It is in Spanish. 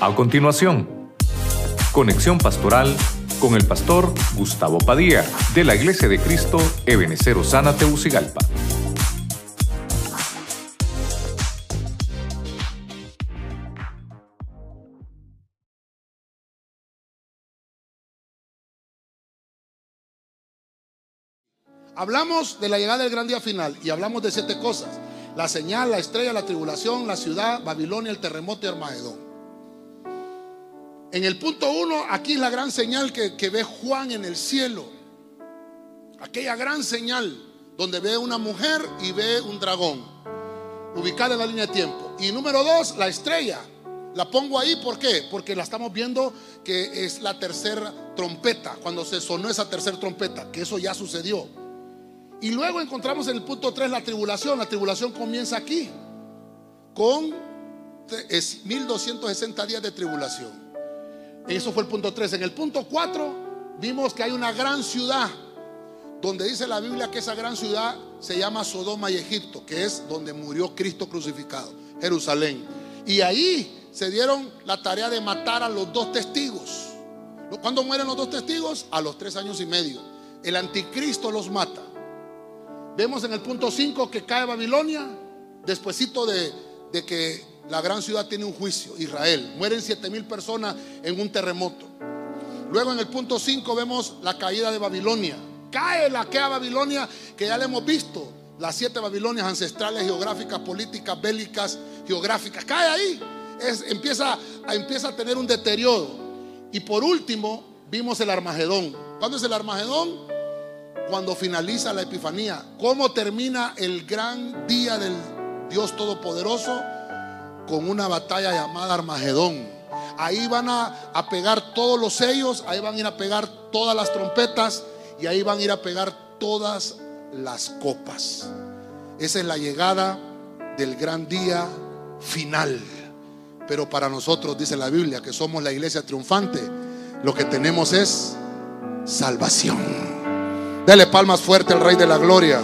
A continuación, conexión pastoral con el pastor Gustavo Padilla de la Iglesia de Cristo Ebenecer Osana Teucigalpa. Hablamos de la llegada del gran día final y hablamos de siete cosas. La señal, la estrella, la tribulación, la ciudad, Babilonia, el terremoto y Armagedón. En el punto uno, aquí es la gran señal que, ve Juan en el cielo. Aquella gran señal donde ve una mujer y ve un dragón, ubicada en la línea de tiempo. Y número dos, la estrella. La pongo ahí, ¿por qué? Porque la estamos viendo que es la tercera trompeta, cuando se sonó esa tercera trompeta, que eso ya sucedió. Y luego encontramos en el punto 3 la tribulación. La tribulación comienza aquí con 1260 días de tribulación. Eso fue el punto 3. En el punto 4 vimos que hay una gran ciudad donde dice la Biblia que esa gran ciudad se llama Sodoma y Egipto, que es donde murió Cristo crucificado, Jerusalén. Y ahí se dieron la tarea de matar a los dos testigos. ¿Cuándo mueren los dos testigos? A los tres años y medio. El anticristo los mata. Vemos en el punto 5 que cae Babilonia, despuesito de, de que la gran ciudad tiene un juicio, Israel. Mueren 7 mil personas en un terremoto. Luego en el punto 5 vemos la caída de Babilonia. Cae la que a Babilonia, que ya le hemos visto. Las siete Babilonias ancestrales, geográficas, políticas, bélicas, geográficas. Cae ahí. Es, empieza, empieza a tener un deterioro. Y por último, vimos el Armagedón. ¿Cuándo es el Armagedón? cuando finaliza la Epifanía. ¿Cómo termina el gran día del Dios Todopoderoso? Con una batalla llamada Armagedón. Ahí van a, a, pegar todos los sellos, ahí van a ir a pegar todas las trompetas y ahí van a ir a pegar todas las copas. Esa es la llegada del gran día final. Pero para nosotros, dice la Biblia, que somos la iglesia triunfante, lo que tenemos es salvación. Dele palmas fuerte al Rey de la Gloria.